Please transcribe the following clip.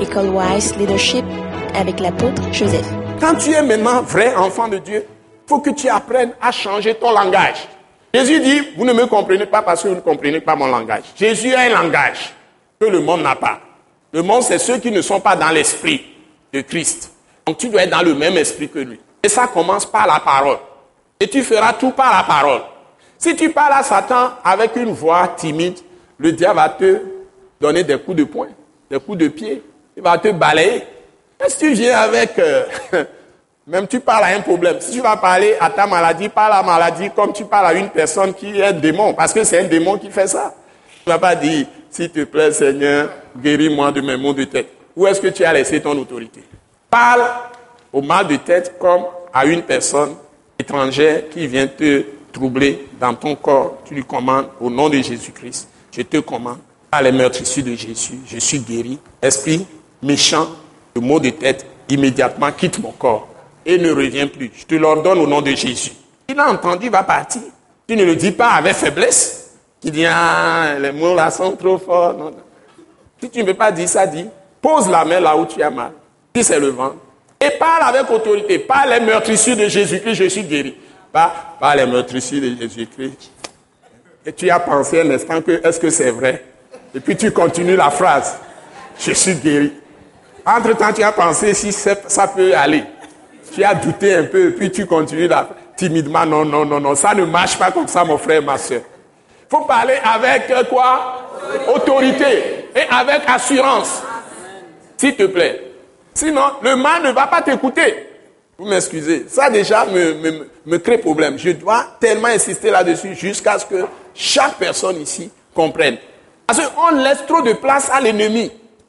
École Wise Leadership avec l'apôtre Joseph. Quand tu es maintenant vrai enfant de Dieu, il faut que tu apprennes à changer ton langage. Jésus dit, vous ne me comprenez pas parce que vous ne comprenez pas mon langage. Jésus a un langage que le monde n'a pas. Le monde, c'est ceux qui ne sont pas dans l'esprit de Christ. Donc tu dois être dans le même esprit que lui. Et ça commence par la parole. Et tu feras tout par la parole. Si tu parles à Satan avec une voix timide, le diable va te donner des coups de poing, des coups de pied. Il va te balayer. Et si tu viens avec... euh, même tu parles à un problème. Si tu vas parler à ta maladie, parle à la maladie comme tu parles à une personne qui est démon. Parce que c'est un démon qui fait ça. Tu ne vas pas dire, s'il te plaît Seigneur, guéris-moi de mes maux de tête. Où est-ce que tu as laissé ton autorité? Parle au mal de tête comme à une personne étrangère qui vient te troubler dans ton corps. Tu lui commandes au nom de Jésus-Christ. Je te commande par les meurtrissures de Jésus. Je suis guéri. Esprit méchant, le mot de tête immédiatement quitte mon corps et ne revient plus. Je te l'ordonne au nom de Jésus. Il a entendu, il va partir. Tu ne le dis pas avec faiblesse. Tu dis, ah, les mots là sont trop forts. Si tu ne veux pas dire ça, dis, pose la main là où tu as mal. Si c'est le ventre. Et parle avec autorité. Par les meurtrissures de Jésus-Christ, je suis guéri. Pas par les meurtrissures de Jésus-Christ. Et tu as pensé un instant que est-ce que c'est vrai? Et puis tu continues la phrase. Je suis guéri. Entre-temps, tu as pensé si ça peut aller. Tu as douté un peu, puis tu continues là, timidement. Non, non, non, non. Ça ne marche pas comme ça, mon frère, ma soeur. Il faut parler avec euh, quoi? Autorité. Et avec assurance. S'il te plaît. Sinon, le mal ne va pas t'écouter. Vous m'excusez. Ça déjà me, me, me crée problème. Je dois tellement insister là-dessus jusqu'à ce que chaque personne ici comprenne. Parce qu'on laisse trop de place à l'ennemi.